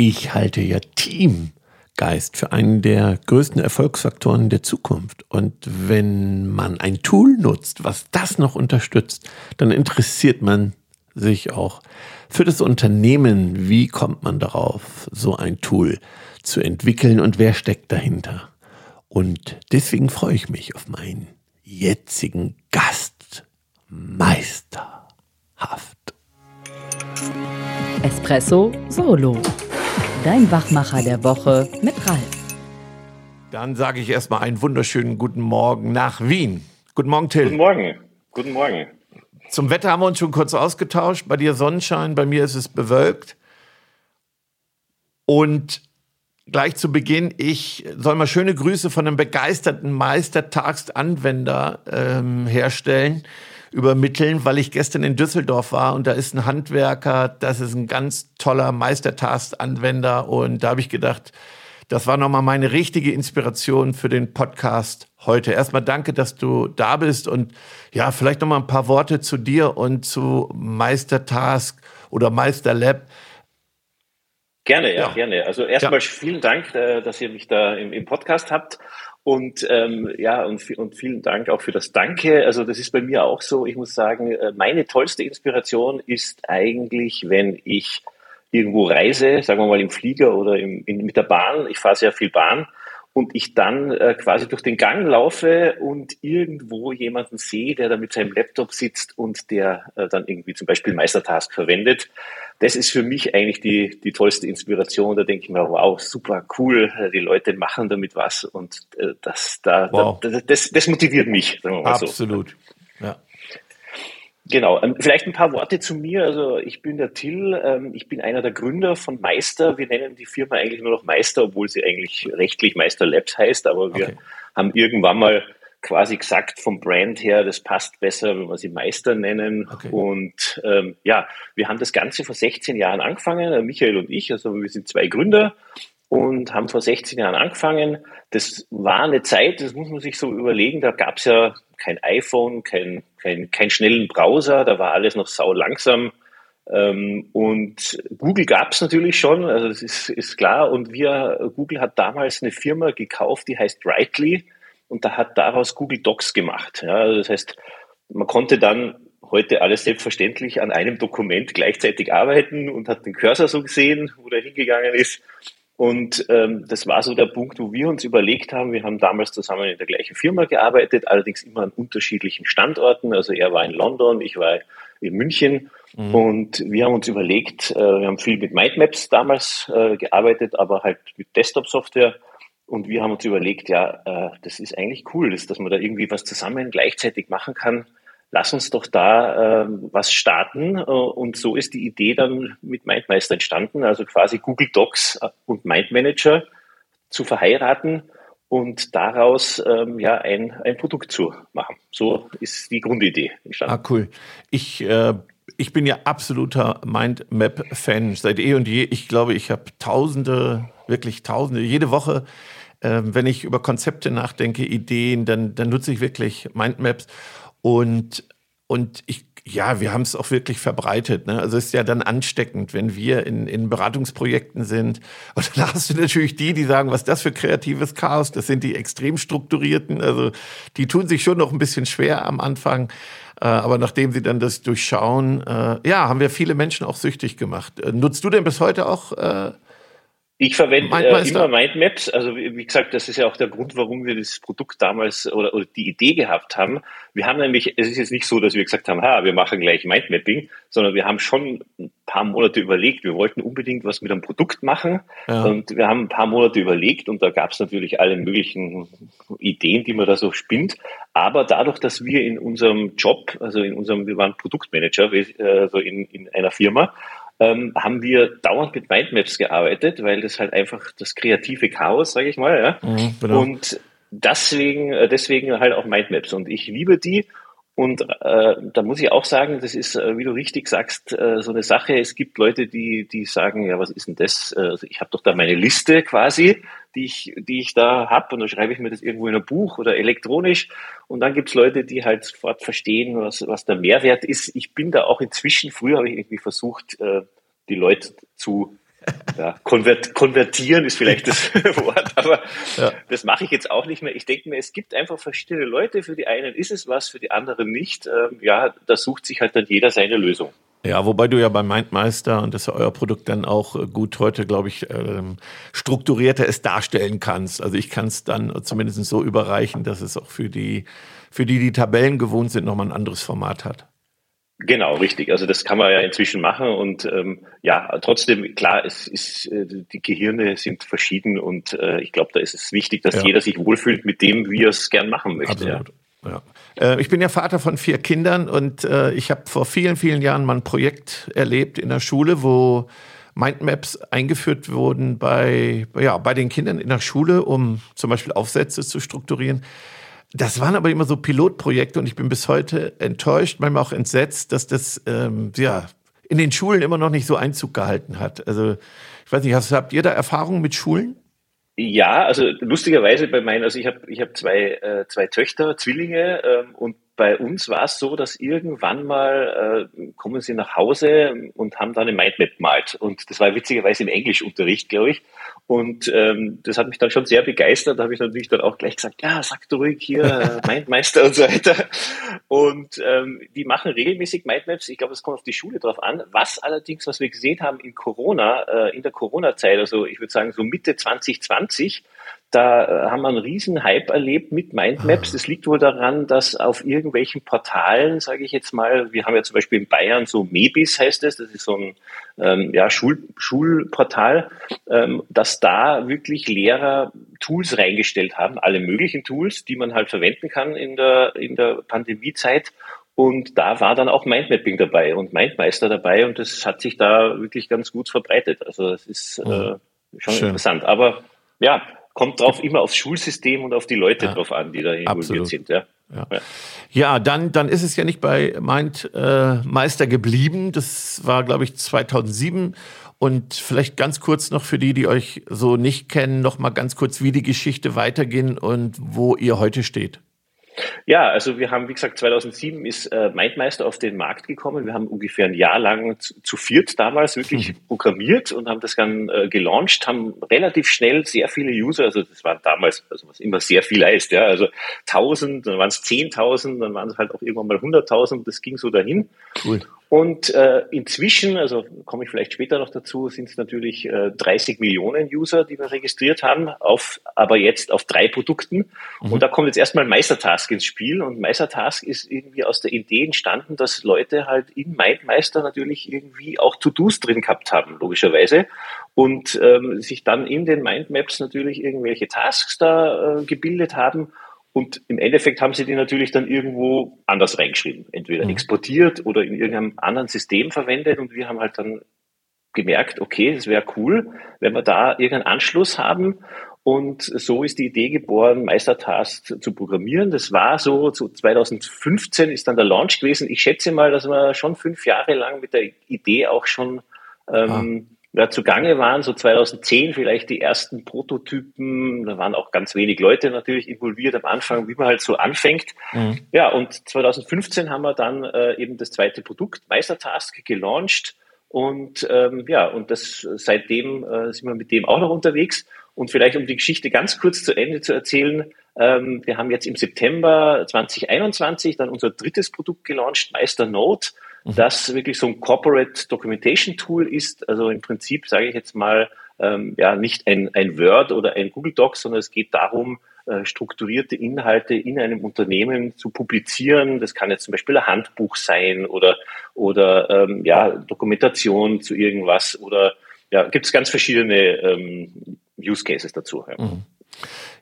Ich halte ja Teamgeist für einen der größten Erfolgsfaktoren der Zukunft. Und wenn man ein Tool nutzt, was das noch unterstützt, dann interessiert man sich auch für das Unternehmen. Wie kommt man darauf, so ein Tool zu entwickeln und wer steckt dahinter? Und deswegen freue ich mich auf meinen jetzigen Gast, Meisterhaft. Espresso Solo. Dein Wachmacher der Woche mit Ralf. Dann sage ich erstmal einen wunderschönen guten Morgen nach Wien. Guten Morgen, Till. Guten Morgen. Guten Morgen. Zum Wetter haben wir uns schon kurz ausgetauscht. Bei dir Sonnenschein, bei mir ist es bewölkt. Und gleich zu Beginn, ich soll mal schöne Grüße von einem begeisterten Meistertagsanwender ähm, herstellen, übermitteln, weil ich gestern in Düsseldorf war und da ist ein Handwerker, das ist ein ganz toller Meistertagsanwender und da habe ich gedacht, das war nochmal meine richtige Inspiration für den Podcast heute. Erstmal danke, dass du da bist und ja, vielleicht nochmal ein paar Worte zu dir und zu Meistertask oder Meisterlab. Gerne, ja, ja. gerne. Also erstmal ja. vielen Dank, äh, dass ihr mich da im, im Podcast habt. Und ähm, ja, und, und vielen Dank auch für das Danke. Also das ist bei mir auch so. Ich muss sagen, äh, meine tollste Inspiration ist eigentlich, wenn ich irgendwo reise, sagen wir mal im Flieger oder im, in, mit der Bahn. Ich fahre sehr viel Bahn und ich dann äh, quasi durch den Gang laufe und irgendwo jemanden sehe, der da mit seinem Laptop sitzt und der äh, dann irgendwie zum Beispiel Meistertask verwendet. Das ist für mich eigentlich die, die tollste Inspiration. Da denke ich mir, wow, super cool, die Leute machen damit was und äh, das, da, wow. da, das, das motiviert mich. Absolut. So. Ja. Genau, ähm, vielleicht ein paar Worte zu mir. Also ich bin der Till, ähm, ich bin einer der Gründer von Meister. Wir nennen die Firma eigentlich nur noch Meister, obwohl sie eigentlich rechtlich Meister Labs heißt, aber wir okay. haben irgendwann mal quasi gesagt vom Brand her, das passt besser, wenn wir sie Meister nennen. Okay. Und ähm, ja, wir haben das Ganze vor 16 Jahren angefangen, Michael und ich, also wir sind zwei Gründer und haben vor 16 Jahren angefangen. Das war eine Zeit, das muss man sich so überlegen, da gab es ja kein iPhone, kein, kein, kein schnellen Browser, da war alles noch sau langsam. Ähm, und Google gab es natürlich schon, also das ist, ist klar. Und wir, Google hat damals eine Firma gekauft, die heißt Rightly und da hat daraus Google Docs gemacht. Ja, also das heißt, man konnte dann heute alles selbstverständlich an einem Dokument gleichzeitig arbeiten und hat den Cursor so gesehen, wo der hingegangen ist. Und ähm, das war so der Punkt, wo wir uns überlegt haben, wir haben damals zusammen in der gleichen Firma gearbeitet, allerdings immer an unterschiedlichen Standorten. Also er war in London, ich war in München. Mhm. Und wir haben uns überlegt, äh, wir haben viel mit Mindmaps damals äh, gearbeitet, aber halt mit Desktop-Software. Und wir haben uns überlegt, ja, äh, das ist eigentlich cool, dass, dass man da irgendwie was zusammen gleichzeitig machen kann lass uns doch da äh, was starten. Äh, und so ist die Idee dann mit MindMeister entstanden, also quasi Google Docs äh, und MindManager zu verheiraten und daraus ähm, ja ein, ein Produkt zu machen. So ist die Grundidee entstanden. Ah, cool. Ich, äh, ich bin ja absoluter Mindmap-Fan seit eh und je. Ich glaube, ich habe tausende, wirklich tausende, jede Woche äh, wenn ich über Konzepte nachdenke, Ideen, dann, dann nutze ich wirklich Mindmaps. Und, und ich, ja, wir haben es auch wirklich verbreitet. Ne? Also es ist ja dann ansteckend, wenn wir in, in Beratungsprojekten sind. Und dann hast du natürlich die, die sagen, was ist das für kreatives Chaos? Das sind die extrem strukturierten. Also die tun sich schon noch ein bisschen schwer am Anfang. Äh, aber nachdem sie dann das durchschauen, äh, ja, haben wir viele Menschen auch süchtig gemacht. Äh, nutzt du denn bis heute auch ich verwende äh, immer Mindmaps. Also wie, wie, gesagt, das ist ja auch der Grund, warum wir das Produkt damals oder, oder, die Idee gehabt haben. Wir haben nämlich, es ist jetzt nicht so, dass wir gesagt haben, ha, wir machen gleich Mindmapping, sondern wir haben schon ein paar Monate überlegt. Wir wollten unbedingt was mit einem Produkt machen ja. und wir haben ein paar Monate überlegt und da gab es natürlich alle möglichen Ideen, die man da so spinnt. Aber dadurch, dass wir in unserem Job, also in unserem, wir waren Produktmanager, also in, in einer Firma ähm, haben wir dauernd mit Mindmaps gearbeitet, weil das halt einfach das kreative Chaos, sage ich mal, ja. Mhm, genau. Und deswegen, äh, deswegen halt auch Mindmaps. Und ich liebe die und äh, da muss ich auch sagen, das ist, äh, wie du richtig sagst, äh, so eine Sache. Es gibt Leute, die, die sagen, ja, was ist denn das? Äh, also ich habe doch da meine Liste quasi, die ich, die ich da habe und da schreibe ich mir das irgendwo in ein Buch oder elektronisch. Und dann gibt's Leute, die halt sofort verstehen, was, was der Mehrwert ist. Ich bin da auch inzwischen, früher habe ich irgendwie versucht, äh, die Leute zu ja, konvert, konvertieren ist vielleicht das Wort, aber ja. das mache ich jetzt auch nicht mehr. Ich denke mir, es gibt einfach verschiedene Leute. Für die einen ist es was, für die anderen nicht. Ähm, ja, da sucht sich halt dann jeder seine Lösung. Ja, wobei du ja bei Mindmeister und das ist ja euer Produkt dann auch äh, gut heute, glaube ich, ähm, strukturierter es darstellen kannst. Also ich kann es dann zumindest so überreichen, dass es auch für die, für die, die Tabellen gewohnt sind, nochmal ein anderes Format hat. Genau, richtig. Also das kann man ja inzwischen machen und ähm, ja, trotzdem klar, es ist äh, die Gehirne sind verschieden und äh, ich glaube, da ist es wichtig, dass ja. jeder sich wohlfühlt mit dem, wie er es gern machen möchte. Absolut. Ja. ja. Äh, ich bin ja Vater von vier Kindern und äh, ich habe vor vielen, vielen Jahren mal ein Projekt erlebt in der Schule, wo Mindmaps eingeführt wurden bei, ja, bei den Kindern in der Schule, um zum Beispiel Aufsätze zu strukturieren. Das waren aber immer so Pilotprojekte und ich bin bis heute enttäuscht, manchmal auch entsetzt, dass das ähm, ja, in den Schulen immer noch nicht so Einzug gehalten hat. Also ich weiß nicht, habt ihr da Erfahrungen mit Schulen? Ja, also lustigerweise bei meinen, also ich habe ich hab zwei, äh, zwei Töchter, Zwillinge ähm, und bei uns war es so, dass irgendwann mal äh, kommen sie nach Hause und haben dann eine Mindmap malt. Und das war witzigerweise im Englischunterricht, glaube ich. Und ähm, das hat mich dann schon sehr begeistert. Da habe ich natürlich dann auch gleich gesagt, ja, sag du ruhig hier, Mindmeister und so weiter. Und ähm, die machen regelmäßig Mindmaps. Ich glaube, es kommt auf die Schule drauf an. Was allerdings, was wir gesehen haben in Corona, äh, in der Corona-Zeit, also ich würde sagen so Mitte 2020, da äh, haben wir einen riesen Hype erlebt mit Mindmaps. Das liegt wohl daran, dass auf irgendwelchen Portalen, sage ich jetzt mal, wir haben ja zum Beispiel in Bayern so Mebis heißt es, das ist so ein ähm, ja, Schul Schulportal, ähm, dass da wirklich Lehrer Tools reingestellt haben, alle möglichen Tools, die man halt verwenden kann in der, in der Pandemiezeit. Und da war dann auch Mindmapping dabei und Mindmeister dabei und das hat sich da wirklich ganz gut verbreitet. Also das ist äh, schon Schön. interessant. Aber ja, kommt drauf immer aufs Schulsystem und auf die Leute ja, drauf an, die da involviert sind. Ja. Ja. ja, dann, dann ist es ja nicht bei Mind äh, Meister geblieben. Das war, glaube ich, 2007. Und vielleicht ganz kurz noch für die, die euch so nicht kennen, noch mal ganz kurz, wie die Geschichte weitergehen und wo ihr heute steht. Ja, also wir haben, wie gesagt, 2007 ist äh, Mindmeister auf den Markt gekommen. Wir haben ungefähr ein Jahr lang zu, zu viert damals wirklich mhm. programmiert und haben das dann äh, gelauncht, haben relativ schnell sehr viele User, also das war damals, also was immer sehr viel heißt, ja, also 1000, dann waren es 10.000, dann waren es halt auch irgendwann mal 100.000, das ging so dahin. Cool. Und äh, inzwischen, also komme ich vielleicht später noch dazu, sind es natürlich äh, 30 Millionen User, die wir registriert haben, auf, aber jetzt auf drei Produkten. Mhm. Und da kommt jetzt erstmal Meistertask ins Spiel. Und Meistertask ist irgendwie aus der Idee entstanden, dass Leute halt in MindMeister natürlich irgendwie auch To-Dos drin gehabt haben, logischerweise. Und ähm, sich dann in den Mindmaps natürlich irgendwelche Tasks da äh, gebildet haben und im Endeffekt haben sie die natürlich dann irgendwo anders reingeschrieben. Entweder mhm. exportiert oder in irgendeinem anderen System verwendet. Und wir haben halt dann gemerkt, okay, es wäre cool, wenn wir da irgendeinen Anschluss haben. Und so ist die Idee geboren, Meistertask zu programmieren. Das war so, so 2015 ist dann der Launch gewesen. Ich schätze mal, dass wir schon fünf Jahre lang mit der Idee auch schon ähm, ah ja, zugange waren, so 2010 vielleicht die ersten Prototypen, da waren auch ganz wenig Leute natürlich involviert am Anfang, wie man halt so anfängt. Mhm. Ja, und 2015 haben wir dann äh, eben das zweite Produkt, Meistertask, gelauncht und ähm, ja, und das seitdem äh, sind wir mit dem auch noch unterwegs. Und vielleicht um die Geschichte ganz kurz zu Ende zu erzählen, ähm, wir haben jetzt im September 2021 dann unser drittes Produkt gelauncht, Meister Note mhm. das wirklich so ein Corporate Documentation Tool ist. Also im Prinzip sage ich jetzt mal, ähm, ja, nicht ein, ein Word oder ein Google Docs, sondern es geht darum, äh, strukturierte Inhalte in einem Unternehmen zu publizieren. Das kann jetzt zum Beispiel ein Handbuch sein oder, oder ähm, ja, Dokumentation zu irgendwas oder ja, gibt es ganz verschiedene ähm, Use Cases dazu. Ja, mhm.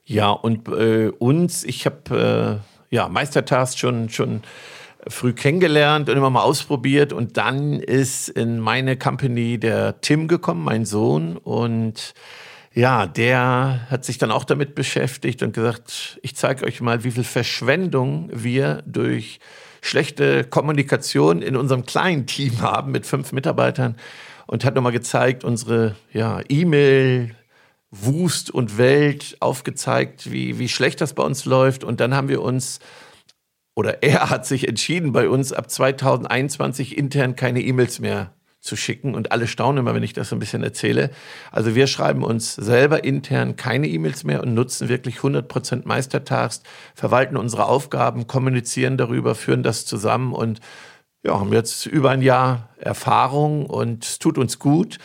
ja und äh, uns, ich habe äh, ja Meistertask schon schon früh kennengelernt und immer mal ausprobiert. Und dann ist in meine Company der Tim gekommen, mein Sohn. Und ja, der hat sich dann auch damit beschäftigt und gesagt, ich zeige euch mal, wie viel Verschwendung wir durch schlechte Kommunikation in unserem kleinen Team haben mit fünf Mitarbeitern und hat nochmal gezeigt, unsere ja, E-Mail, Wust und Welt aufgezeigt, wie, wie schlecht das bei uns läuft. Und dann haben wir uns oder er hat sich entschieden, bei uns ab 2021 intern keine E-Mails mehr zu schicken. Und alle staunen immer, wenn ich das so ein bisschen erzähle. Also wir schreiben uns selber intern keine E-Mails mehr und nutzen wirklich 100 Prozent Meistertags, verwalten unsere Aufgaben, kommunizieren darüber, führen das zusammen und ja, haben jetzt über ein Jahr Erfahrung und es tut uns gut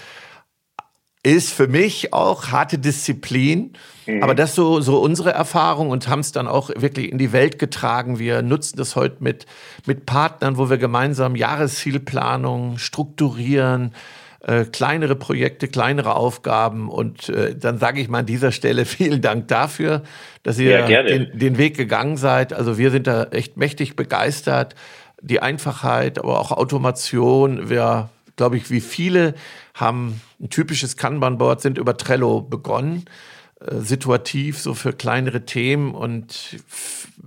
ist für mich auch harte Disziplin. Mhm. Aber das so, so unsere Erfahrung und haben es dann auch wirklich in die Welt getragen. Wir nutzen das heute mit, mit Partnern, wo wir gemeinsam Jahreszielplanung strukturieren, äh, kleinere Projekte, kleinere Aufgaben. Und äh, dann sage ich mal an dieser Stelle vielen Dank dafür, dass ihr ja, den, den Weg gegangen seid. Also wir sind da echt mächtig begeistert. Die Einfachheit, aber auch Automation. Wir, glaube ich, wie viele haben ein typisches Kanban-Board, sind über Trello begonnen, äh, situativ so für kleinere Themen und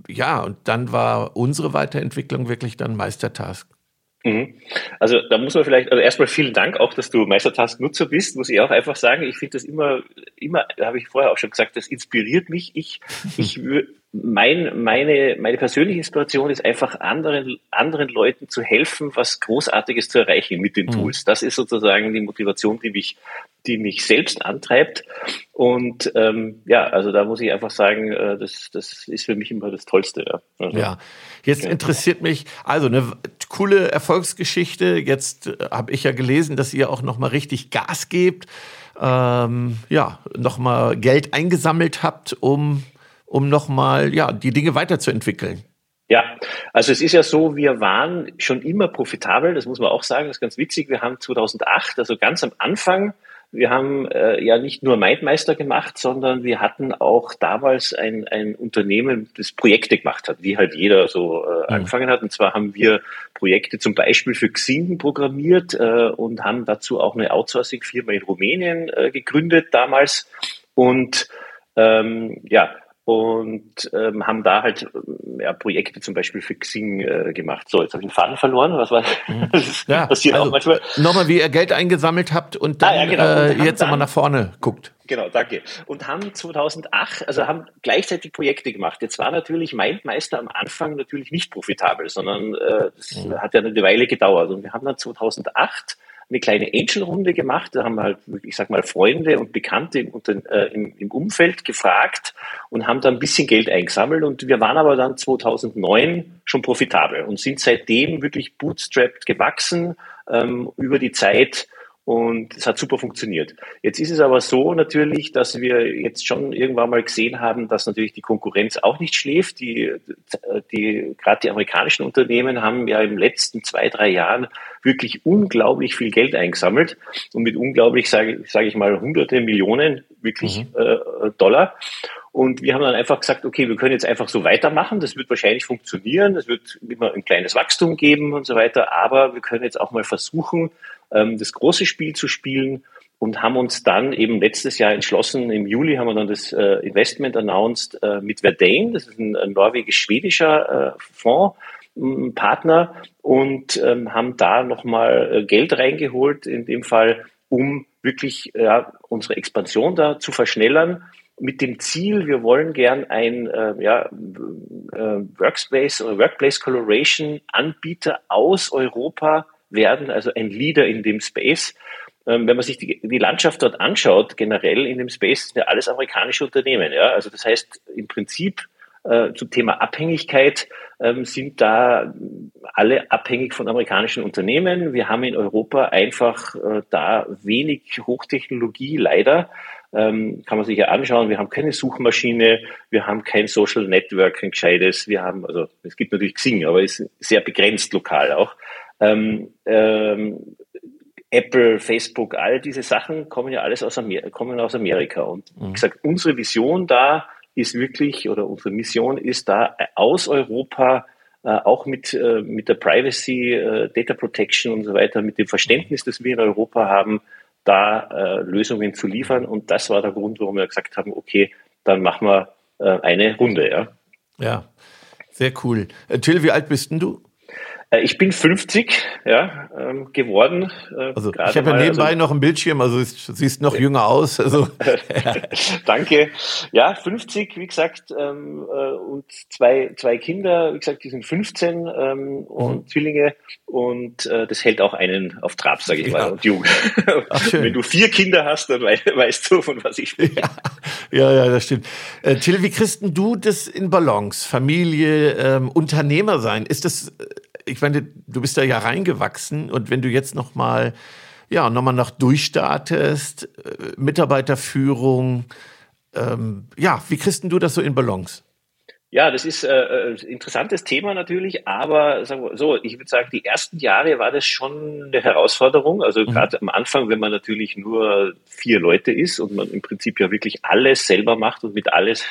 ja, und dann war unsere Weiterentwicklung wirklich dann Meistertask. Mhm. Also da muss man vielleicht, also erstmal vielen Dank auch, dass du Meistertask-Nutzer bist, muss ich auch einfach sagen. Ich finde das immer, immer, habe ich vorher auch schon gesagt, das inspiriert mich. Ich, ich mein, meine, meine persönliche Inspiration ist einfach anderen, anderen Leuten zu helfen, was Großartiges zu erreichen mit den mhm. Tools. Das ist sozusagen die Motivation, die mich, die mich selbst antreibt. Und ähm, ja, also da muss ich einfach sagen, äh, das, das ist für mich immer das Tollste. Ja, also, ja. jetzt ja. interessiert mich, also eine coole Erfolgsgeschichte. Jetzt äh, habe ich ja gelesen, dass ihr auch noch mal richtig Gas gebt. Ähm, ja, noch mal Geld eingesammelt habt, um um nochmal ja, die Dinge weiterzuentwickeln? Ja, also es ist ja so, wir waren schon immer profitabel, das muss man auch sagen, das ist ganz witzig. Wir haben 2008, also ganz am Anfang, wir haben äh, ja nicht nur Mindmeister gemacht, sondern wir hatten auch damals ein, ein Unternehmen, das Projekte gemacht hat, wie halt jeder so äh, mhm. angefangen hat. Und zwar haben wir Projekte zum Beispiel für Xing programmiert äh, und haben dazu auch eine Outsourcing-Firma in Rumänien äh, gegründet damals. Und ähm, ja, und ähm, haben da halt ja, Projekte zum Beispiel für Xing äh, gemacht. So, jetzt habe ich den Faden verloren. Was war mhm. das? Ja, passiert also, auch manchmal. Nochmal, wie ihr Geld eingesammelt habt und dann ah, ja, genau. äh, und jetzt nochmal nach vorne guckt. Genau, danke. Und haben 2008, also haben gleichzeitig Projekte gemacht. Jetzt war natürlich Mindmeister am Anfang natürlich nicht profitabel, sondern äh, das mhm. hat ja eine Weile gedauert. Und wir haben dann 2008 eine kleine Angel-Runde gemacht. Da haben wir halt, ich sag mal, Freunde und Bekannte im, äh, im, im, Umfeld gefragt und haben da ein bisschen Geld eingesammelt. Und wir waren aber dann 2009 schon profitabel und sind seitdem wirklich bootstrapped gewachsen ähm, über die Zeit und es hat super funktioniert. Jetzt ist es aber so natürlich, dass wir jetzt schon irgendwann mal gesehen haben, dass natürlich die Konkurrenz auch nicht schläft. Die, die, gerade die amerikanischen Unternehmen haben ja im letzten zwei, drei Jahren wirklich unglaublich viel Geld eingesammelt. Und mit unglaublich sage sag ich mal hunderte Millionen wirklich mhm. äh, Dollar. Und wir haben dann einfach gesagt, okay, wir können jetzt einfach so weitermachen. Das wird wahrscheinlich funktionieren. Es wird immer ein kleines Wachstum geben und so weiter. Aber wir können jetzt auch mal versuchen, ähm, das große Spiel zu spielen und haben uns dann eben letztes Jahr entschlossen, im Juli haben wir dann das äh, Investment announced äh, mit Verdane, das ist ein, ein norwegisch-schwedischer äh, Fonds, Partner und ähm, haben da nochmal äh, Geld reingeholt, in dem Fall, um wirklich ja, unsere Expansion da zu verschnellern. Mit dem Ziel, wir wollen gern ein äh, ja, Workspace oder Workplace Collaboration Anbieter aus Europa werden, also ein Leader in dem Space. Ähm, wenn man sich die, die, Landschaft dort anschaut, generell in dem Space, sind ja alles amerikanische Unternehmen. Ja? Also das heißt, im Prinzip äh, zum Thema Abhängigkeit ähm, sind da alle abhängig von amerikanischen Unternehmen. Wir haben in Europa einfach äh, da wenig Hochtechnologie, leider. Ähm, kann man sich ja anschauen. Wir haben keine Suchmaschine, wir haben kein Social Networking gescheites. Wir haben, also es gibt natürlich Xing, aber ist sehr begrenzt lokal auch. Ähm, ähm, Apple, Facebook, all diese Sachen kommen ja alles aus, Amer kommen aus Amerika. Und wie mhm. gesagt, unsere Vision da ist wirklich, oder unsere Mission ist da aus Europa äh, auch mit, äh, mit der Privacy, äh, Data Protection und so weiter, mit dem Verständnis, das wir in Europa haben, da äh, Lösungen zu liefern. Und das war der Grund, warum wir gesagt haben, okay, dann machen wir äh, eine Runde. Ja, ja sehr cool. Till, wie alt bist denn du? Äh, ich bin 50 ja, ähm, geworden. Äh, also ich habe ja nebenbei also, noch einen Bildschirm, also du siehst noch jünger aus. Also. Danke. Ja, 50, wie gesagt, ähm, äh, und zwei, zwei Kinder, wie gesagt, die sind 15 ähm, und mhm. Zwillinge und äh, das hält auch einen auf Trab, sage ich ja. mal, und jung. Ach, Wenn du vier Kinder hast, dann weißt du, von was ich spreche. Ja, ja, ja das stimmt. Äh, Till, wie kriegst du das in Balance? Familie, ähm, Unternehmer sein, ist das äh, ich meine, du bist da ja reingewachsen und wenn du jetzt noch mal ja noch mal noch durchstartest, äh, Mitarbeiterführung, ähm, ja, wie kriegst du das so in Balance? Ja, das ist äh, ein äh, interessantes Thema natürlich, aber sagen wir so, ich würde sagen, die ersten Jahre war das schon eine Herausforderung. Also mhm. gerade am Anfang, wenn man natürlich nur vier Leute ist und man im Prinzip ja wirklich alles selber macht und mit alles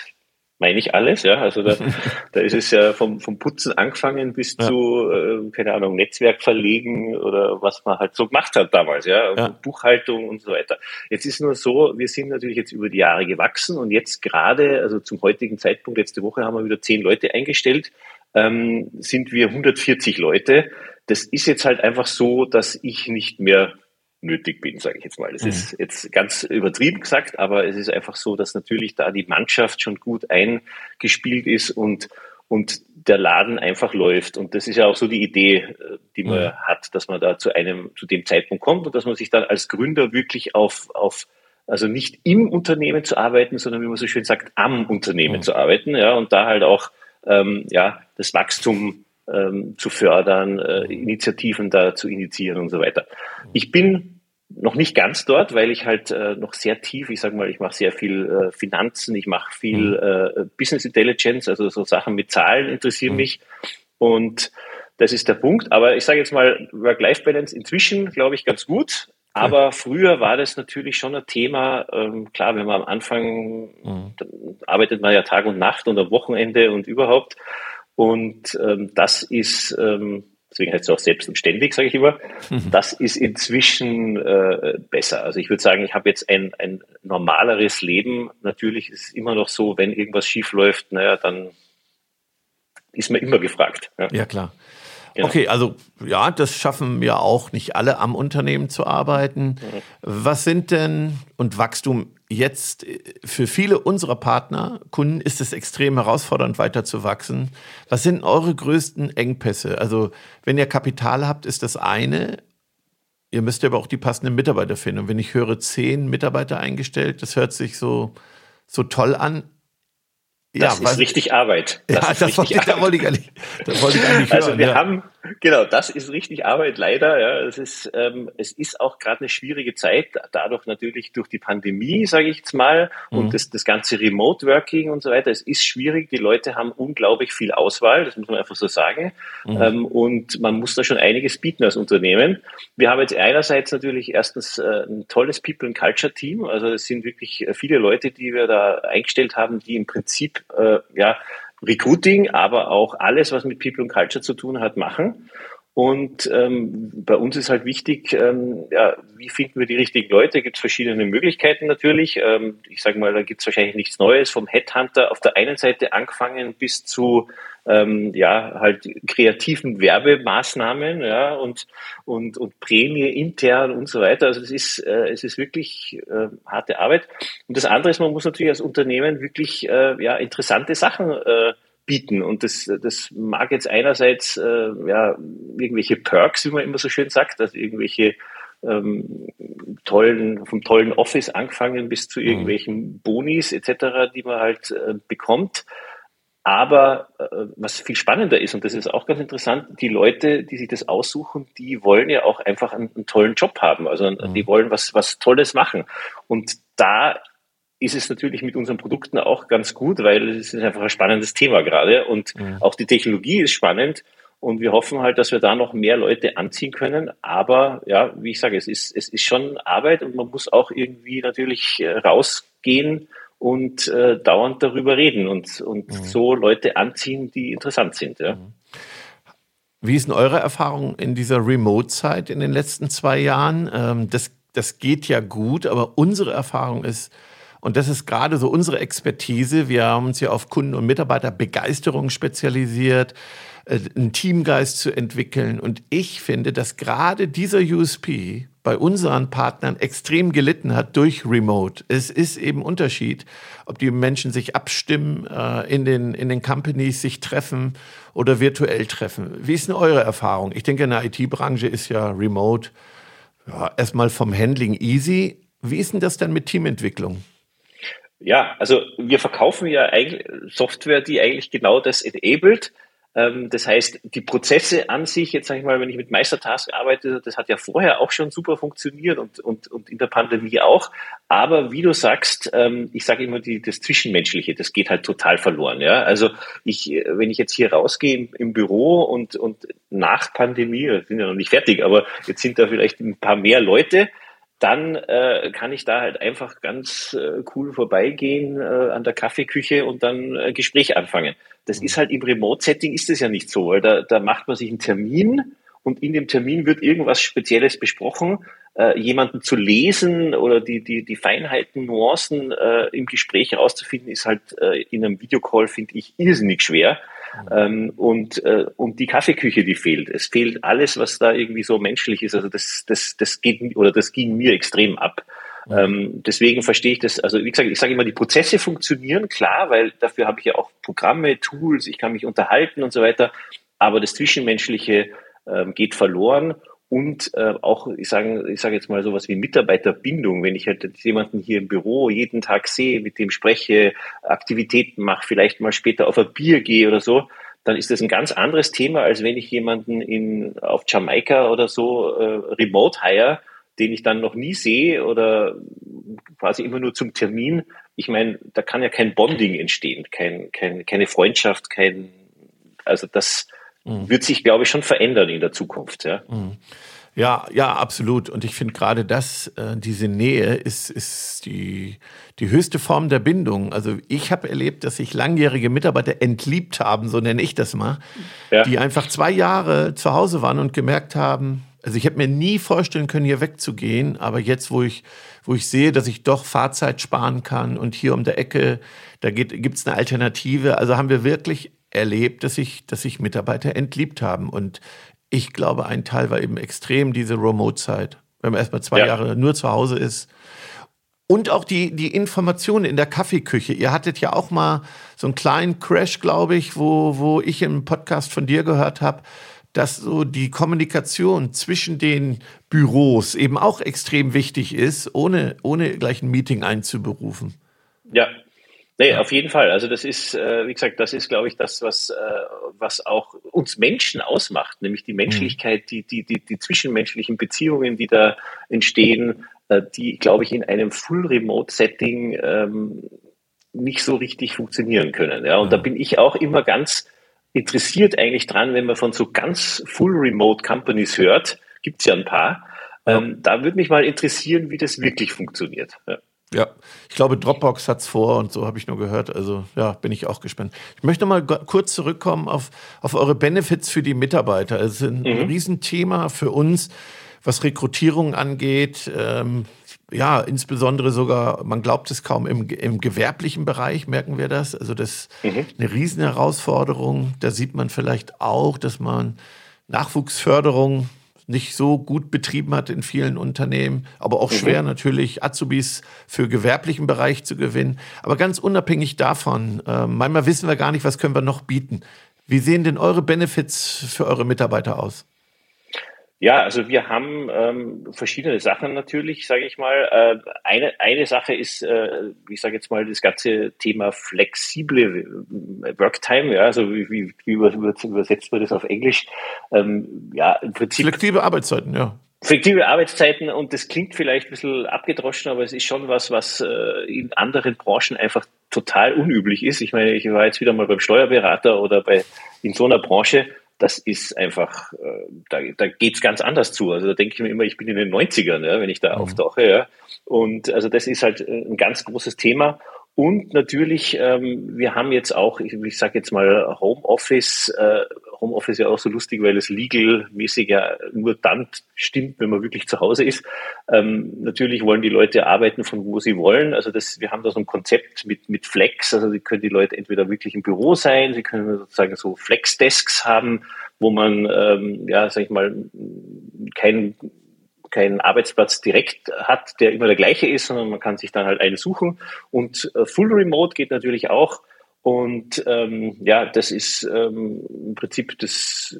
meine ich alles, ja. Also da, da ist es ja vom, vom Putzen angefangen bis ja. zu, äh, keine Ahnung, Netzwerk verlegen oder was man halt so gemacht hat damals, ja. ja. Buchhaltung und so weiter. Jetzt ist nur so, wir sind natürlich jetzt über die Jahre gewachsen und jetzt gerade, also zum heutigen Zeitpunkt, letzte Woche haben wir wieder zehn Leute eingestellt, ähm, sind wir 140 Leute. Das ist jetzt halt einfach so, dass ich nicht mehr nötig bin, sage ich jetzt mal. Das mhm. ist jetzt ganz übertrieben gesagt, aber es ist einfach so, dass natürlich da die Mannschaft schon gut eingespielt ist und, und der Laden einfach läuft. Und das ist ja auch so die Idee, äh, die man mhm. hat, dass man da zu einem, zu dem Zeitpunkt kommt und dass man sich dann als Gründer wirklich auf, auf also nicht im Unternehmen zu arbeiten, sondern wie man so schön sagt, am Unternehmen mhm. zu arbeiten, ja, und da halt auch ähm, ja das Wachstum ähm, zu fördern, äh, Initiativen da zu initiieren und so weiter. Ich bin noch nicht ganz dort, weil ich halt äh, noch sehr tief, ich sage mal, ich mache sehr viel äh, Finanzen, ich mache viel mhm. äh, Business Intelligence, also so Sachen mit Zahlen interessieren mhm. mich. Und das ist der Punkt. Aber ich sage jetzt mal, Work-Life-Balance inzwischen, glaube ich, ganz gut. Aber früher war das natürlich schon ein Thema. Ähm, klar, wenn man am Anfang, mhm. arbeitet man ja Tag und Nacht und am Wochenende und überhaupt. Und ähm, das ist ähm, deswegen heißt es auch selbst und ständig, sage ich immer. Mhm. Das ist inzwischen äh, besser. Also ich würde sagen, ich habe jetzt ein, ein normaleres Leben. Natürlich ist es immer noch so, wenn irgendwas schief läuft, naja, dann ist man immer gefragt. Ja, ja klar. Genau. Okay, also ja, das schaffen ja auch nicht alle am Unternehmen zu arbeiten. Mhm. Was sind denn und Wachstum jetzt für viele unserer Partner, Kunden, ist es extrem herausfordernd, weiter zu wachsen. Was sind eure größten Engpässe? Also, wenn ihr Kapital habt, ist das eine. Ihr müsst aber auch die passenden Mitarbeiter finden. Und wenn ich höre, zehn Mitarbeiter eingestellt, das hört sich so, so toll an. Das ja, ist richtig Arbeit. Das ja, das wollte, ich, da wollte ich eigentlich, das wollte ich eigentlich Also wir ja. haben, genau, das ist richtig Arbeit, leider. Ja, es ist, ähm, es ist auch gerade eine schwierige Zeit, dadurch natürlich durch die Pandemie, sage ich jetzt mal, mhm. und das, das ganze Remote Working und so weiter. Es ist schwierig. Die Leute haben unglaublich viel Auswahl, das muss man einfach so sagen. Mhm. Ähm, und man muss da schon einiges bieten als Unternehmen. Wir haben jetzt einerseits natürlich erstens äh, ein tolles People and Culture Team. Also es sind wirklich viele Leute, die wir da eingestellt haben, die im Prinzip äh, ja, Recruiting, aber auch alles, was mit People und Culture zu tun hat, machen. Und ähm, bei uns ist halt wichtig, ähm, ja, wie finden wir die richtigen Leute? Gibt es verschiedene Möglichkeiten natürlich. Ähm, ich sage mal, da gibt es wahrscheinlich nichts Neues vom Headhunter auf der einen Seite angefangen bis zu ähm, ja halt kreativen Werbemaßnahmen ja und und und Prämie intern und so weiter. Also es ist äh, es ist wirklich äh, harte Arbeit. Und das andere ist, man muss natürlich als Unternehmen wirklich äh, ja interessante Sachen äh, bieten. Und das, das mag jetzt einerseits äh, ja, irgendwelche Perks, wie man immer so schön sagt, also irgendwelche ähm, tollen, vom tollen Office angefangen bis zu mhm. irgendwelchen Bonis etc., die man halt äh, bekommt. Aber äh, was viel spannender ist, und das ist auch ganz interessant, die Leute, die sich das aussuchen, die wollen ja auch einfach einen, einen tollen Job haben. Also mhm. die wollen was, was Tolles machen. Und da ist es natürlich mit unseren Produkten auch ganz gut, weil es ist einfach ein spannendes Thema gerade und mhm. auch die Technologie ist spannend und wir hoffen halt, dass wir da noch mehr Leute anziehen können. Aber ja, wie ich sage, es ist, es ist schon Arbeit und man muss auch irgendwie natürlich äh, rausgehen und äh, dauernd darüber reden und, und mhm. so Leute anziehen, die interessant sind. Ja. Wie ist denn eure Erfahrung in dieser Remote-Zeit in den letzten zwei Jahren? Ähm, das, das geht ja gut, aber unsere Erfahrung ist, Und das ist gerade so unsere Expertise. Wir haben uns ja auf Kunden- und Mitarbeiterbegeisterung spezialisiert, äh, einen Teamgeist zu entwickeln. Und ich finde, dass gerade dieser USP bei unseren Partnern extrem gelitten hat durch Remote. Es ist eben Unterschied, ob die Menschen sich abstimmen, äh, in, den, in den Companies sich treffen oder virtuell treffen. Wie ist denn eure Erfahrung? Ich denke, in der IT-Branche ist ja Remote ja, erstmal vom Handling easy. Wie ist denn das dann mit Teamentwicklung? Ja, also wir verkaufen ja eigentlich Software, die eigentlich genau das enabled. Ähm, das heißt, die Prozesse an sich, jetzt sage ich mal, wenn ich mit Meistertask arbeite, das hat ja vorher auch schon super funktioniert und, und, und in der Pandemie auch. Aber wie du sagst, ähm, ich sage immer, die, das Zwischenmenschliche, das geht halt total verloren. Ja? Also ich, wenn ich jetzt hier rausgehe im, im Büro und, und nach Pandemie, sind ja noch nicht fertig, aber jetzt sind da vielleicht ein paar mehr Leute, dann äh, kann ich da halt einfach ganz äh, cool vorbeigehen äh, an der Kaffeeküche und dann äh, Gespräch anfangen. Das ist halt im Remote-Setting ist das ja nicht so, weil da, da macht man sich einen Termin und in dem Termin wird irgendwas Spezielles besprochen. Äh, jemanden zu lesen oder die, die, die Feinheiten, Nuancen äh, im Gespräch herauszufinden, ist halt äh, in einem Videocall, finde ich, irrsinnig schwer. Ähm, und, äh, und die Kaffeeküche, die fehlt. Es fehlt alles, was da irgendwie so menschlich ist. Also das, das, das geht oder das ging mir extrem ab. Ähm, deswegen verstehe ich das, also wie gesagt, ich sage immer, die Prozesse funktionieren, klar, weil dafür habe ich ja auch Programme, Tools, ich kann mich unterhalten und so weiter, aber das Zwischenmenschliche ähm, geht verloren und äh, auch, ich sage ich sage jetzt mal sowas wie Mitarbeiterbindung, wenn ich halt jemanden hier im Büro jeden Tag sehe, mit dem spreche, Aktivitäten mache, vielleicht mal später auf ein Bier gehe oder so, dann ist das ein ganz anderes Thema, als wenn ich jemanden in, auf Jamaika oder so äh, remote hire, den ich dann noch nie sehe oder quasi immer nur zum Termin. Ich meine, da kann ja kein Bonding entstehen, kein, kein, keine Freundschaft, kein, also das, mhm. wird sich, glaube ich, schon verändern in der Zukunft. Ja, mhm. ja, ja, absolut. Und ich finde gerade das, äh, diese Nähe ist, ist die, die höchste Form der Bindung. Also ich habe erlebt, dass sich langjährige Mitarbeiter entliebt haben, so nenne ich das mal, ja. die einfach zwei Jahre zu Hause waren und gemerkt haben, also ich hätte mir nie vorstellen können, hier wegzugehen, aber jetzt, wo ich, wo ich sehe, dass ich doch Fahrzeit sparen kann und hier um der Ecke, da gibt es eine Alternative. Also haben wir wirklich erlebt, dass sich dass sich Mitarbeiter entliebt haben. Und ich glaube, ein Teil war eben extrem diese Remote-Zeit. Wenn man erstmal zwei ja. Jahre nur zu Hause ist. Und auch die, die Informationen in der Kaffeeküche. Ihr hattet ja auch mal so einen kleinen Crash, glaube ich, wo, wo ich im Podcast von dir gehört habe, dass so die Kommunikation zwischen den Büros eben auch extrem wichtig ist, ohne, ohne gleich ein Meeting einzuberufen. Ja, Nee, ja. auf jeden Fall. Also das ist, äh, wie gesagt, das ist, glaube ich, das, was, äh, was auch uns Menschen ausmacht, nämlich die Menschlichkeit, die, die, die, die zwischenmenschlichen Beziehungen, die da entstehen, äh, die, glaube ich, in einem Full-Remote-Setting ähm, nicht so richtig funktionieren können. Ja, und da bin ich auch immer ganz interessiert eigentlich dran, wenn man von so ganz Full-Remote-Companies hört, gibt's ja ein paar. Ähm, da würde mich mal interessieren, wie das wirklich funktioniert. Ja. Ja, ich glaube, Dropbox hat's vor und so habe ich nur gehört. Also ja, bin ich auch gespannt. Ich möchte mal kurz zurückkommen auf, auf eure Benefits für die Mitarbeiter. Es ist ein mhm. Riesenthema für uns, was Rekrutierung angeht. Ähm, ja, insbesondere sogar, man glaubt es kaum, im, im gewerblichen Bereich merken wir das. Also das ist mhm. eine Riesenherausforderung. Da sieht man vielleicht auch, dass man Nachwuchsförderung nicht so gut betrieben hat in vielen Unternehmen, aber auch mhm. schwer natürlich Azubis für gewerblichen Bereich zu gewinnen. Aber ganz unabhängig davon, äh, manchmal wissen wir gar nicht, was können wir noch bieten. Wie sehen denn eure Benefits für eure Mitarbeiter aus? Ja, also wir haben ähm, verschiedene Sachen natürlich, sage ich mal. Äh, eine, eine Sache ist, äh, ich sage jetzt mal, das ganze Thema flexible Worktime, ja, also wie, wie, wie übersetzt man das auf Englisch? Ähm, ja, im Prinzip. Flexible Arbeitszeiten, ja. Flexible Arbeitszeiten und das klingt vielleicht ein bisschen abgedroschen, aber es ist schon was, was äh, in anderen Branchen einfach total unüblich ist. Ich meine, ich war jetzt wieder mal beim Steuerberater oder bei in so einer Branche das ist einfach, äh, da, da geht es ganz anders zu. Also da denke ich mir immer, ich bin in den 90ern, ja, wenn ich da mhm. auftauche. Ja. Und also das ist halt äh, ein ganz großes Thema. Und natürlich, ähm, wir haben jetzt auch, ich, ich sage jetzt mal Homeoffice, äh, Homeoffice ja auch so lustig, weil es legal-mäßig ja nur dann stimmt, wenn man wirklich zu Hause ist. Ähm, natürlich wollen die Leute arbeiten von wo sie wollen. Also das, wir haben da so ein Konzept mit, mit Flex. Also die können die Leute entweder wirklich im Büro sein, sie können sozusagen so Flex-Desks haben, wo man, ähm, ja, sag ich mal, kein keinen Arbeitsplatz direkt hat, der immer der gleiche ist, sondern man kann sich dann halt einen suchen. Und äh, Full Remote geht natürlich auch. Und ähm, ja, das ist ähm, im Prinzip das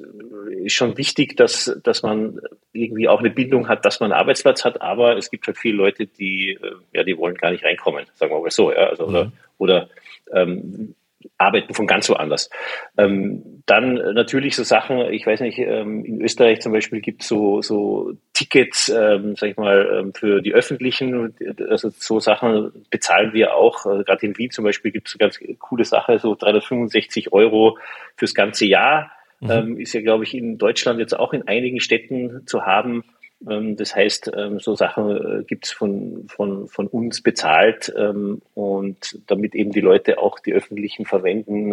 ist schon wichtig, dass, dass man irgendwie auch eine Bindung hat, dass man einen Arbeitsplatz hat, aber es gibt halt viele Leute, die äh, ja, die wollen gar nicht reinkommen, sagen wir mal so, ja. Also, mhm. oder, oder ähm, arbeiten von ganz woanders. Ähm, dann natürlich so Sachen, ich weiß nicht, ähm, in Österreich zum Beispiel gibt es so, so Tickets, ähm, sag ich mal, ähm, für die öffentlichen, also so Sachen bezahlen wir auch. Also Gerade in Wien zum Beispiel gibt es eine ganz coole Sache, so 365 Euro fürs ganze Jahr. Mhm. Ähm, ist ja, glaube ich, in Deutschland jetzt auch in einigen Städten zu haben. Ähm, das heißt, ähm, so Sachen äh, gibt es von, von, von uns bezahlt ähm, und damit eben die Leute auch die öffentlichen verwenden,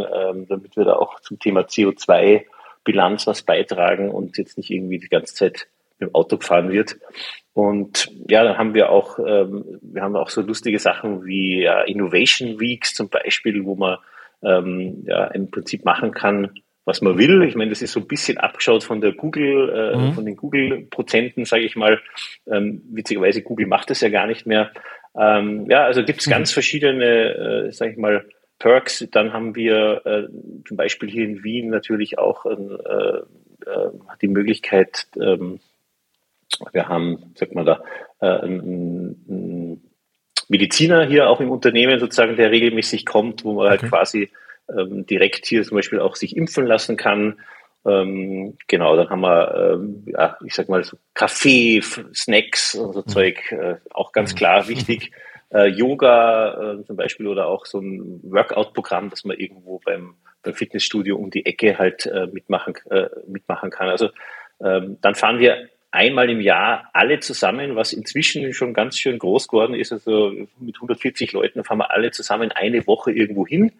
damit wir da auch zum Thema CO2-Bilanz was beitragen und jetzt nicht irgendwie die ganze Zeit mit dem Auto gefahren wird. Und ja, dann haben wir auch, wir haben auch so lustige Sachen wie Innovation Weeks zum Beispiel, wo man ja, im Prinzip machen kann, was man will. Ich meine, das ist so ein bisschen abgeschaut von der Google, äh, mhm. von den Google-Prozenten, sage ich mal. Ähm, witzigerweise, Google macht das ja gar nicht mehr. Ähm, ja, also gibt es mhm. ganz verschiedene, äh, sage ich mal, Perks. Dann haben wir äh, zum Beispiel hier in Wien natürlich auch äh, äh, die Möglichkeit, ähm, wir haben, sagt man da, äh, einen, Mediziner hier auch im Unternehmen sozusagen, der regelmäßig kommt, wo man halt okay. halt quasi ähm, direkt hier zum Beispiel auch sich impfen lassen kann. Ähm, genau, dann haben wir, ähm, ja, ich sag mal, so Kaffee, Snacks und so mhm. Zeug, äh, auch ganz mhm. klar wichtig. Äh, Yoga äh, zum Beispiel oder auch so ein Workout-Programm, das man irgendwo beim, beim Fitnessstudio um die Ecke halt äh, mitmachen, äh, mitmachen kann. Also ähm, dann fahren wir einmal im Jahr alle zusammen, was inzwischen schon ganz schön groß geworden ist. Also mit 140 Leuten fahren wir alle zusammen eine Woche irgendwo hin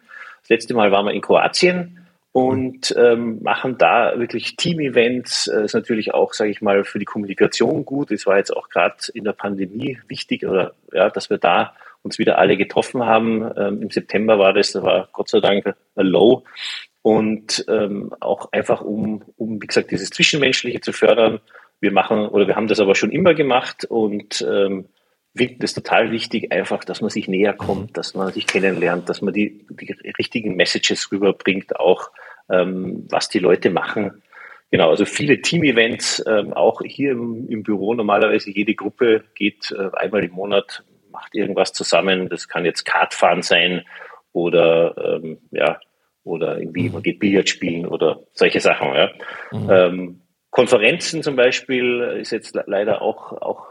das letzte Mal waren wir in Kroatien und ähm, machen da wirklich Team-Events. Äh, ist natürlich auch, sage ich mal, für die Kommunikation gut. Es war jetzt auch gerade in der Pandemie wichtig, oder ja, dass wir da uns wieder alle getroffen haben. Ähm, Im September war das, da war Gott sei Dank Low. Und ähm, auch einfach, um, um, wie gesagt, dieses Zwischenmenschliche zu fördern. Wir machen, oder wir haben das aber schon immer gemacht und ähm, es total wichtig, einfach, dass man sich näher kommt, dass man sich kennenlernt, dass man die, die richtigen Messages rüberbringt, auch ähm, was die Leute machen. Genau, also viele Team-Events, ähm, auch hier im, im, Büro normalerweise jede Gruppe geht äh, einmal im Monat, macht irgendwas zusammen. Das kann jetzt Kartfahren sein oder ähm, ja, oder irgendwie man geht Billard spielen oder solche Sachen. Ja. Mhm. Ähm, Konferenzen zum Beispiel ist jetzt leider auch, auch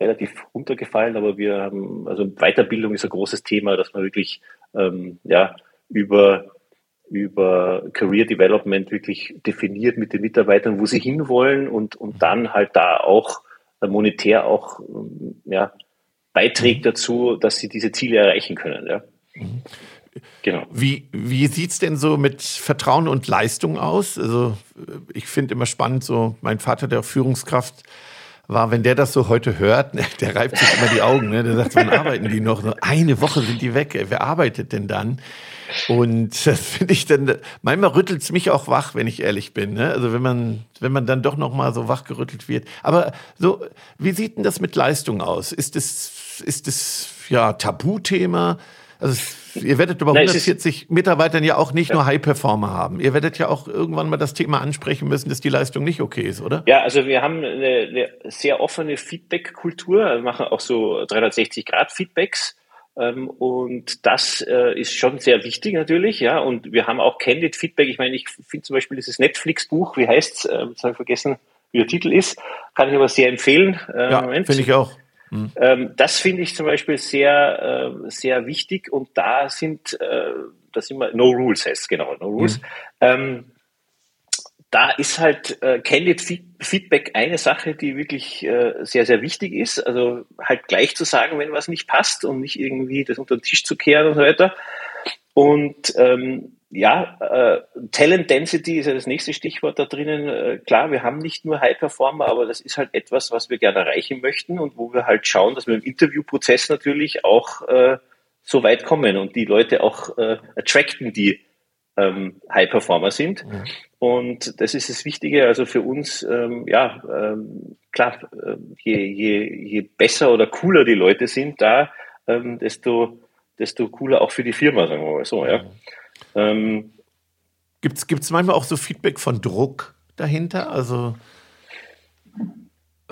relativ runtergefallen, aber wir haben, also Weiterbildung ist ein großes Thema, dass man wirklich ähm, ja, über, über Career Development wirklich definiert mit den Mitarbeitern, wo sie hinwollen und, und dann halt da auch äh, monetär auch ähm, ja, beiträgt mhm. dazu, dass sie diese Ziele erreichen können. Ja. Mhm. Genau. Wie, wie sieht es denn so mit Vertrauen und Leistung aus? Also ich finde immer spannend, so mein Vater, der Führungskraft war, wenn der das so heute hört, ne, der reibt sich immer die Augen. Ne? Der sagt, wann arbeiten die noch? So eine Woche sind die weg. Wer arbeitet denn dann? Und das finde ich dann, manchmal rüttelt es mich auch wach, wenn ich ehrlich bin. Ne? Also wenn man, wenn man dann doch noch mal so wachgerüttelt wird. Aber so, wie sieht denn das mit Leistung aus? Ist es, ist es ja Tabuthema? Also ihr werdet über 140 Mitarbeitern ja auch nicht ja. nur High-Performer haben. Ihr werdet ja auch irgendwann mal das Thema ansprechen müssen, dass die Leistung nicht okay ist, oder? Ja, also wir haben eine, eine sehr offene Feedback-Kultur. Wir machen auch so 360-Grad-Feedbacks. Ähm, und das äh, ist schon sehr wichtig natürlich, ja. Und wir haben auch Candid Feedback. Ich meine, ich finde zum Beispiel dieses Netflix-Buch, wie heißt es? Jetzt habe ich vergessen, wie der Titel ist. Kann ich aber sehr empfehlen. Äh, ja, finde ich auch. Mhm. Ähm, das finde ich zum Beispiel sehr, äh, sehr wichtig und da sind, äh, das sind wir, No Rules heißt genau, No Rules. Mhm. Ähm, da ist halt äh, Candid Feedback eine Sache, die wirklich äh, sehr, sehr wichtig ist. Also halt gleich zu sagen, wenn was nicht passt und nicht irgendwie das unter den Tisch zu kehren und so weiter. Und ähm, ja, äh, Talent Density ist ja das nächste Stichwort da drinnen. Äh, klar, wir haben nicht nur High Performer, aber das ist halt etwas, was wir gerne erreichen möchten und wo wir halt schauen, dass wir im Interviewprozess natürlich auch äh, so weit kommen und die Leute auch äh, attracten, die ähm, High Performer sind. Ja. Und das ist das Wichtige. Also für uns, ähm, ja, ähm, klar, äh, je, je, je besser oder cooler die Leute sind da, ähm, desto, desto cooler auch für die Firma, sagen wir mal so. Ja. Ähm, Gibt es manchmal auch so Feedback von Druck dahinter? Also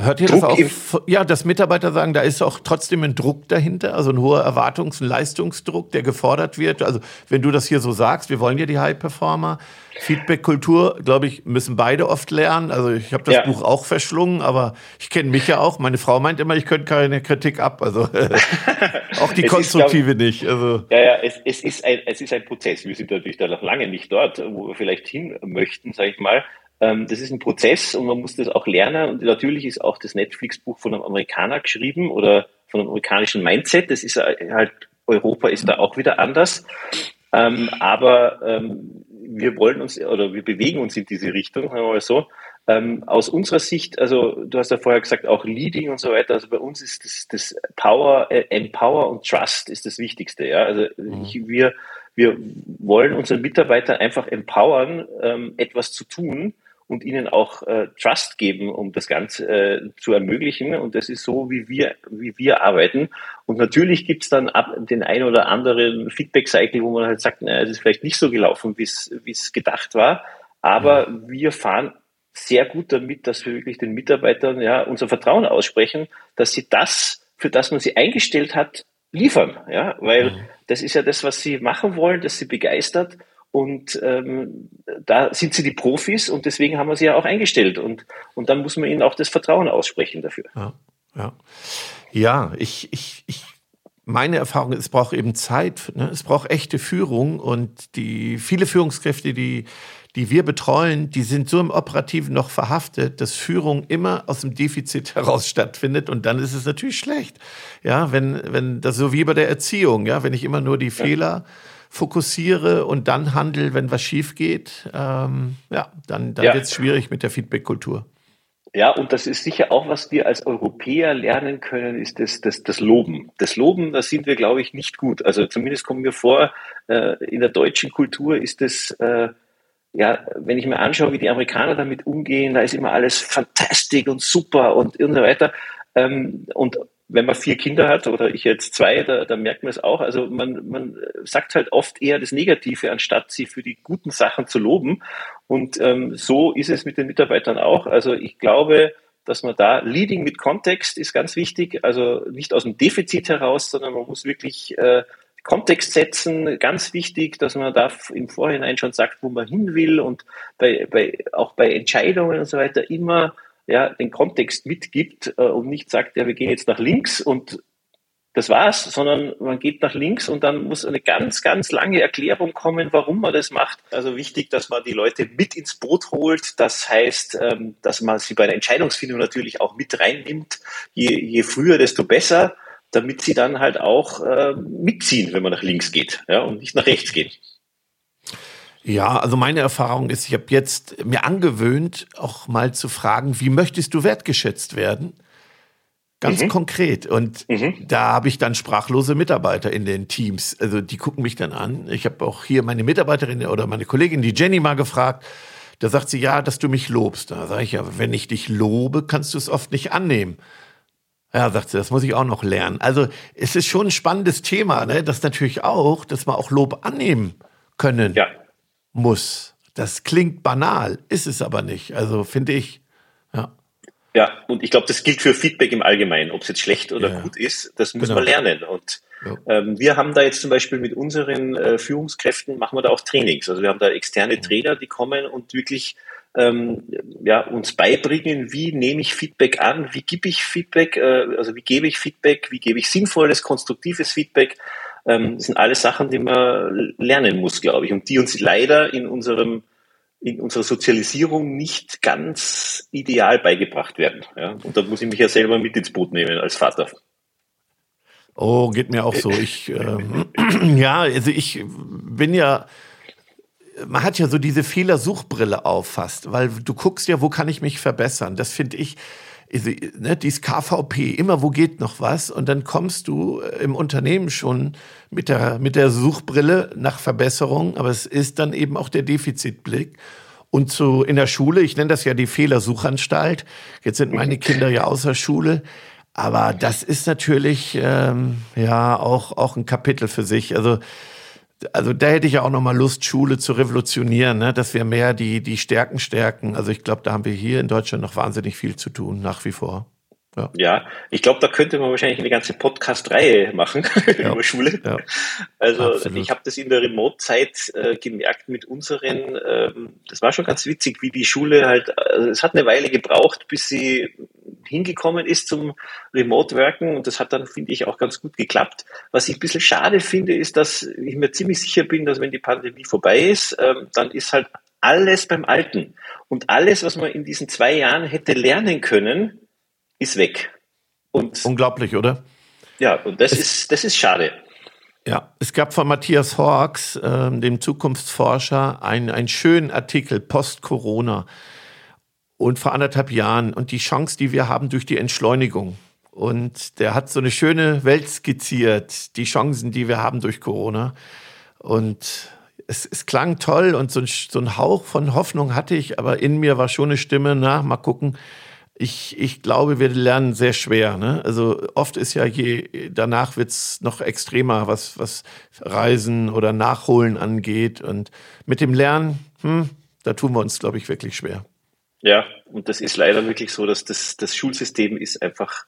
Hört ihr Druck das auch? Ja, dass Mitarbeiter sagen, da ist auch trotzdem ein Druck dahinter, also ein hoher Erwartungs- und Leistungsdruck, der gefordert wird. Also wenn du das hier so sagst, wir wollen ja die High-Performer. Feedback-Kultur, glaube ich, müssen beide oft lernen. Also ich habe das ja. Buch auch verschlungen, aber ich kenne mich ja auch. Meine Frau meint immer, ich könnte keine Kritik ab. Also auch die konstruktive ist, nicht. Also. Ja, ja, es, es, ist ein, es ist ein Prozess. Wir sind natürlich da noch lange nicht dort, wo wir vielleicht hin möchten, sage ich mal. Ähm, das ist ein Prozess und man muss das auch lernen. Und natürlich ist auch das Netflix-Buch von einem Amerikaner geschrieben oder von einem amerikanischen Mindset. Das ist halt, Europa ist da auch wieder anders. Ähm, aber ähm, wir wollen uns oder wir bewegen uns in diese Richtung, sagen wir mal so. Aus unserer Sicht, also du hast ja vorher gesagt, auch Leading und so weiter, also bei uns ist das, das Power, äh, Empower und Trust ist das Wichtigste. Ja? Also mhm. ich, wir, wir wollen unsere Mitarbeiter einfach empowern, etwas zu tun, und ihnen auch äh, Trust geben, um das Ganze äh, zu ermöglichen. Und das ist so, wie wir, wie wir arbeiten. Und natürlich gibt's dann ab den ein oder anderen Feedback-Cycle, wo man halt sagt, naja, es ist vielleicht nicht so gelaufen, wie es gedacht war. Aber mhm. wir fahren sehr gut damit, dass wir wirklich den Mitarbeitern ja unser Vertrauen aussprechen, dass sie das, für das man sie eingestellt hat, liefern. Ja, weil mhm. das ist ja das, was sie machen wollen, das sie begeistert. Und ähm, da sind sie die Profis und deswegen haben wir sie ja auch eingestellt. Und, und dann muss man ihnen auch das Vertrauen aussprechen dafür. Ja, ja. ja ich, ich, ich, meine Erfahrung ist, es braucht eben Zeit. Ne? Es braucht echte Führung und die viele Führungskräfte, die, die wir betreuen, die sind so im Operativen noch verhaftet, dass Führung immer aus dem Defizit heraus stattfindet und dann ist es natürlich schlecht. Ja, wenn, wenn das so wie bei der Erziehung, ja, wenn ich immer nur die Fehler fokussiere und dann handle, wenn was schief geht, ähm, ja, dann, dann ja. wird es schwierig mit der Feedback-Kultur. Ja, und das ist sicher auch, was wir als Europäer lernen können, ist das, das, das Loben. Das Loben, da sind wir, glaube ich, nicht gut. Also zumindest kommen wir vor, äh, in der deutschen Kultur ist das, äh, ja, wenn ich mir anschaue, wie die Amerikaner damit umgehen, da ist immer alles fantastisch und super und, und so weiter. Ähm, und wenn man vier Kinder hat oder ich jetzt zwei, da, da merkt man es auch. Also man, man sagt halt oft eher das Negative, anstatt sie für die guten Sachen zu loben. Und ähm, so ist es mit den Mitarbeitern auch. Also ich glaube, dass man da Leading mit Kontext ist ganz wichtig. Also nicht aus dem Defizit heraus, sondern man muss wirklich äh, Kontext setzen, ganz wichtig, dass man da im Vorhinein schon sagt, wo man hin will und bei, bei, auch bei Entscheidungen und so weiter immer ja, den Kontext mitgibt äh, und nicht sagt, ja, wir gehen jetzt nach links und das war's, sondern man geht nach links und dann muss eine ganz, ganz lange Erklärung kommen, warum man das macht. Also wichtig, dass man die Leute mit ins Boot holt. Das heißt, ähm, dass man sie bei der Entscheidungsfindung natürlich auch mit reinnimmt. Je, je früher, desto besser, damit sie dann halt auch äh, mitziehen, wenn man nach links geht ja, und nicht nach rechts geht. Ja, also meine Erfahrung ist, ich habe jetzt mir angewöhnt, auch mal zu fragen, wie möchtest du wertgeschätzt werden? Ganz mhm. konkret. Und mhm. da habe ich dann sprachlose Mitarbeiter in den Teams. Also die gucken mich dann an. Ich habe auch hier meine Mitarbeiterin oder meine Kollegin, die Jenny, mal gefragt. Da sagt sie, ja, dass du mich lobst. Da sage ich, ja, wenn ich dich lobe, kannst du es oft nicht annehmen. Ja, sagt sie, das muss ich auch noch lernen. Also es ist schon ein spannendes Thema, ne? das natürlich auch, dass wir auch Lob annehmen können. Ja muss. Das klingt banal, ist es aber nicht. Also finde ich, ja. Ja, und ich glaube, das gilt für Feedback im Allgemeinen, ob es jetzt schlecht oder ja. gut ist, das muss genau. man lernen. Und ja. ähm, wir haben da jetzt zum Beispiel mit unseren äh, Führungskräften, machen wir da auch Trainings. Also wir haben da externe. Trainer, die kommen und wirklich ähm, ja, uns beibringen, wie nehme ich Feedback an, wie gebe ich Feedback, äh, also wie gebe ich Feedback, wie gebe ich sinnvolles, konstruktives Feedback ähm, das sind alles Sachen, die man lernen muss, glaube ich, und die uns leider in unserem in unserer Sozialisierung nicht ganz ideal beigebracht werden. Ja? Und da muss ich mich ja selber mit ins Boot nehmen als Vater. Oh, geht mir auch so. Ich, ähm, ja, also ich bin ja man hat ja so diese Fehlersuchbrille auf fast, weil du guckst ja, wo kann ich mich verbessern. Das finde ich, ne, dieses KVP, immer wo geht noch was und dann kommst du im Unternehmen schon mit der, mit der Suchbrille nach Verbesserung, aber es ist dann eben auch der Defizitblick. Und so in der Schule, ich nenne das ja die Fehlersuchanstalt. Jetzt sind meine Kinder ja außer Schule. Aber das ist natürlich ähm, ja auch, auch ein Kapitel für sich. Also, also da hätte ich ja auch noch mal Lust, Schule zu revolutionieren, ne? dass wir mehr die, die Stärken stärken. Also ich glaube, da haben wir hier in Deutschland noch wahnsinnig viel zu tun, nach wie vor. Ja, ja ich glaube, da könnte man wahrscheinlich eine ganze Podcast-Reihe machen ja. über Schule. Ja. Also Absolut. ich habe das in der Remote-Zeit äh, gemerkt mit unseren, ähm, das war schon ganz witzig, wie die Schule halt, also es hat eine Weile gebraucht, bis sie hingekommen ist zum Remote-Worken und das hat dann, finde ich, auch ganz gut geklappt. Was ich ein bisschen schade finde, ist, dass ich mir ziemlich sicher bin, dass wenn die Pandemie vorbei ist, ähm, dann ist halt alles beim Alten. Und alles, was man in diesen zwei Jahren hätte lernen können, ist weg. Und Unglaublich, oder? Ja, und das, ist, das ist schade. Ja, es gab von Matthias Horks, äh, dem Zukunftsforscher, einen, einen schönen Artikel Post-Corona und vor anderthalb Jahren und die Chance, die wir haben durch die Entschleunigung. Und der hat so eine schöne Welt skizziert, die Chancen, die wir haben durch Corona. Und es, es klang toll und so ein, so ein Hauch von Hoffnung hatte ich, aber in mir war schon eine Stimme, na, mal gucken, ich, ich glaube, wir lernen sehr schwer. Ne? Also oft ist ja je, danach wird's noch extremer, was, was Reisen oder Nachholen angeht. Und mit dem Lernen, hm, da tun wir uns, glaube ich, wirklich schwer. Ja, und das ist leider wirklich so, dass das, das Schulsystem ist einfach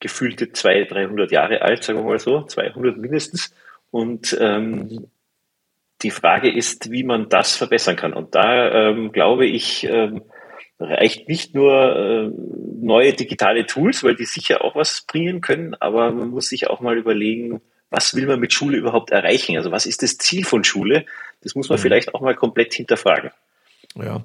gefühlte 200, 300 Jahre alt, sagen wir mal so, 200 mindestens. Und ähm, die Frage ist, wie man das verbessern kann. Und da ähm, glaube ich, ähm, reicht nicht nur äh, neue digitale Tools, weil die sicher auch was bringen können, aber man muss sich auch mal überlegen, was will man mit Schule überhaupt erreichen? Also was ist das Ziel von Schule? Das muss man mhm. vielleicht auch mal komplett hinterfragen. Ja,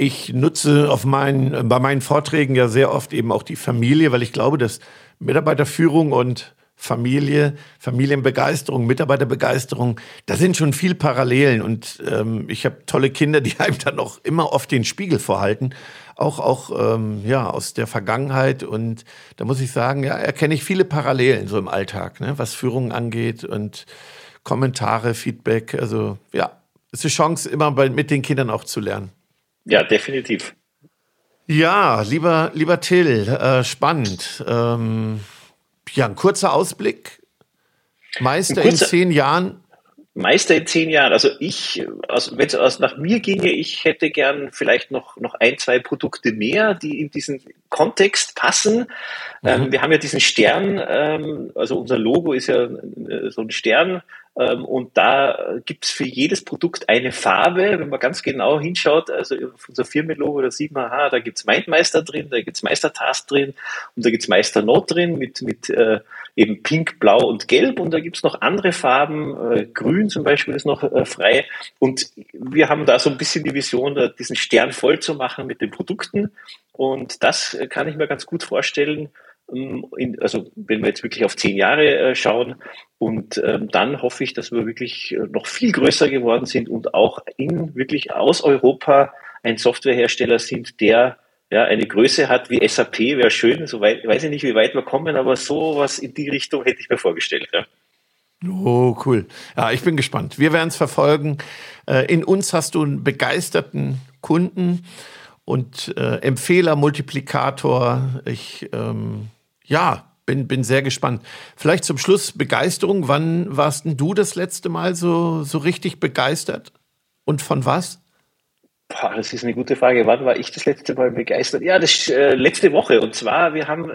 ich nutze auf meinen, bei meinen Vorträgen ja sehr oft eben auch die Familie, weil ich glaube, dass Mitarbeiterführung und Familie, Familienbegeisterung, Mitarbeiterbegeisterung, da sind schon viel Parallelen. Und ähm, ich habe tolle Kinder, die einem dann auch immer oft den Spiegel vorhalten, auch auch ähm, ja aus der Vergangenheit. Und da muss ich sagen, ja erkenne ich viele Parallelen so im Alltag, ne, was Führung angeht und Kommentare, Feedback, also ja, es ist eine Chance immer bei, mit den Kindern auch zu lernen. Ja, definitiv. Ja, lieber lieber Till, äh, spannend. Ähm, ja, ein kurzer Ausblick. Meister kurzer, in zehn Jahren. Meister in zehn Jahren. Also ich, also wenn es nach mir ginge, ich hätte gern vielleicht noch, noch ein, zwei Produkte mehr, die in diesen Kontext passen. Mhm. Ähm, wir haben ja diesen Stern, ähm, also unser Logo ist ja äh, so ein Stern ähm, und da gibt's für jedes Produkt eine Farbe, wenn man ganz genau hinschaut, also auf unser Firmenlogo, da sieht man, aha, da gibt's Mindmeister drin, da gibt's Meistertask drin und da gibt's Meister Note drin mit, mit äh, eben Pink, Blau und Gelb. Und da gibt's noch andere Farben, äh, Grün zum Beispiel ist noch äh, frei. Und wir haben da so ein bisschen die Vision, diesen Stern voll zu machen mit den Produkten. Und das kann ich mir ganz gut vorstellen, ähm, also wenn wir jetzt wirklich auf zehn Jahre äh, schauen. Und ähm, dann hoffe ich, dass wir wirklich äh, noch viel größer geworden sind und auch in wirklich aus Europa ein Softwarehersteller sind, der ja, eine Größe hat wie SAP, wäre schön. So weit, weiß ich nicht, wie weit wir kommen, aber sowas in die Richtung hätte ich mir vorgestellt. Ja. Oh, cool. Ja, ich bin gespannt. Wir werden es verfolgen. Äh, in uns hast du einen begeisterten Kunden und Empfehler, Multiplikator. Ich ähm, ja, bin, bin sehr gespannt. Vielleicht zum Schluss Begeisterung. Wann warst denn du das letzte Mal so, so richtig begeistert? Und von was? Boah, das ist eine gute Frage. Wann war ich das letzte Mal begeistert? Ja, das äh, letzte Woche. Und zwar, wir haben äh,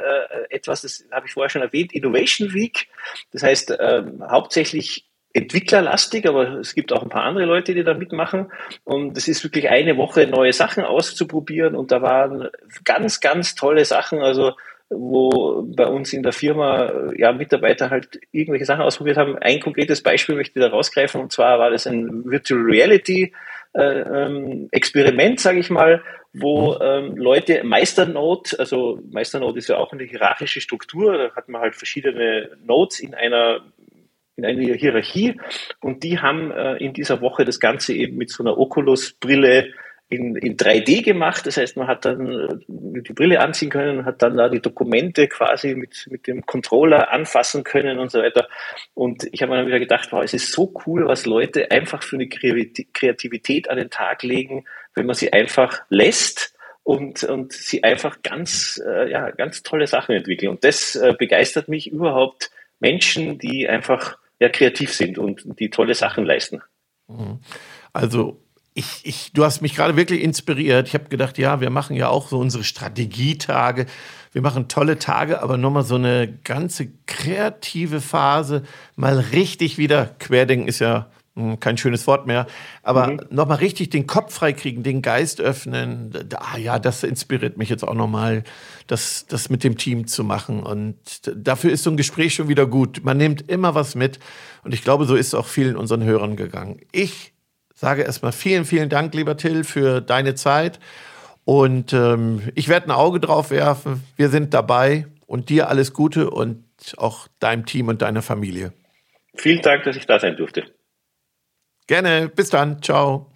etwas, das habe ich vorher schon erwähnt, Innovation Week. Das heißt, äh, hauptsächlich entwicklerlastig, aber es gibt auch ein paar andere Leute, die da mitmachen. Und es ist wirklich eine Woche, neue Sachen auszuprobieren. Und da waren ganz, ganz tolle Sachen. Also wo bei uns in der Firma ja Mitarbeiter halt irgendwelche Sachen ausprobiert haben. Ein konkretes Beispiel möchte ich da rausgreifen und zwar war das ein Virtual Reality äh, ähm, Experiment, sage ich mal, wo mhm. ähm, Leute Meisternote, also Meisternote ist ja auch eine hierarchische Struktur, da hat man halt verschiedene Nodes in einer in einer Hierarchie und die haben äh, in dieser Woche das Ganze eben mit so einer Oculus-Brille in, in 3D gemacht. Das heißt, man hat dann äh, die Brille anziehen können, hat dann da die Dokumente quasi mit, mit dem Controller anfassen können und so weiter. Und ich habe mir dann wieder gedacht, wow, es ist so cool, was Leute einfach für eine Kreativität an den Tag legen, wenn man sie einfach lässt und, und sie einfach ganz, äh, ja, ganz tolle Sachen entwickeln. Und das äh, begeistert mich überhaupt Menschen, die einfach ja, kreativ sind und die tolle Sachen leisten. Mhm. Also ich, ich, du hast mich gerade wirklich inspiriert. Ich habe gedacht, ja, wir machen ja auch so unsere Strategietage. Wir machen tolle Tage, aber nochmal so eine ganze kreative Phase, mal richtig wieder, Querdenken ist ja hm, kein schönes Wort mehr, aber mhm. nochmal richtig den Kopf freikriegen, den Geist öffnen. Ah ja, das inspiriert mich jetzt auch nochmal, das, das mit dem Team zu machen. Und dafür ist so ein Gespräch schon wieder gut. Man nimmt immer was mit. Und ich glaube, so ist es auch vielen unseren Hörern gegangen. Ich sage erstmal vielen, vielen Dank, lieber Till, für deine Zeit. Und ähm, ich werde ein Auge drauf werfen. Wir sind dabei und dir alles Gute und auch deinem Team und deiner Familie. Vielen Dank, dass ich da sein durfte. Gerne. Bis dann. Ciao.